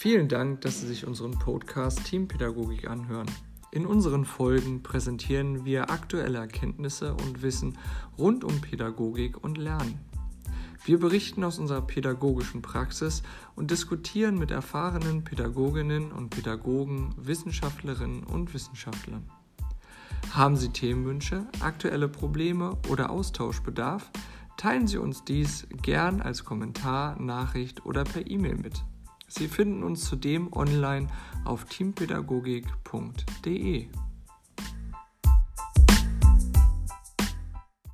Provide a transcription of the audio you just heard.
Vielen Dank, dass Sie sich unseren Podcast Teampädagogik anhören. In unseren Folgen präsentieren wir aktuelle Erkenntnisse und Wissen rund um Pädagogik und Lernen. Wir berichten aus unserer pädagogischen Praxis und diskutieren mit erfahrenen Pädagoginnen und Pädagogen, Wissenschaftlerinnen und Wissenschaftlern. Haben Sie Themenwünsche, aktuelle Probleme oder Austauschbedarf? Teilen Sie uns dies gern als Kommentar, Nachricht oder per E-Mail mit. Sie finden uns zudem online auf teampädagogik.de.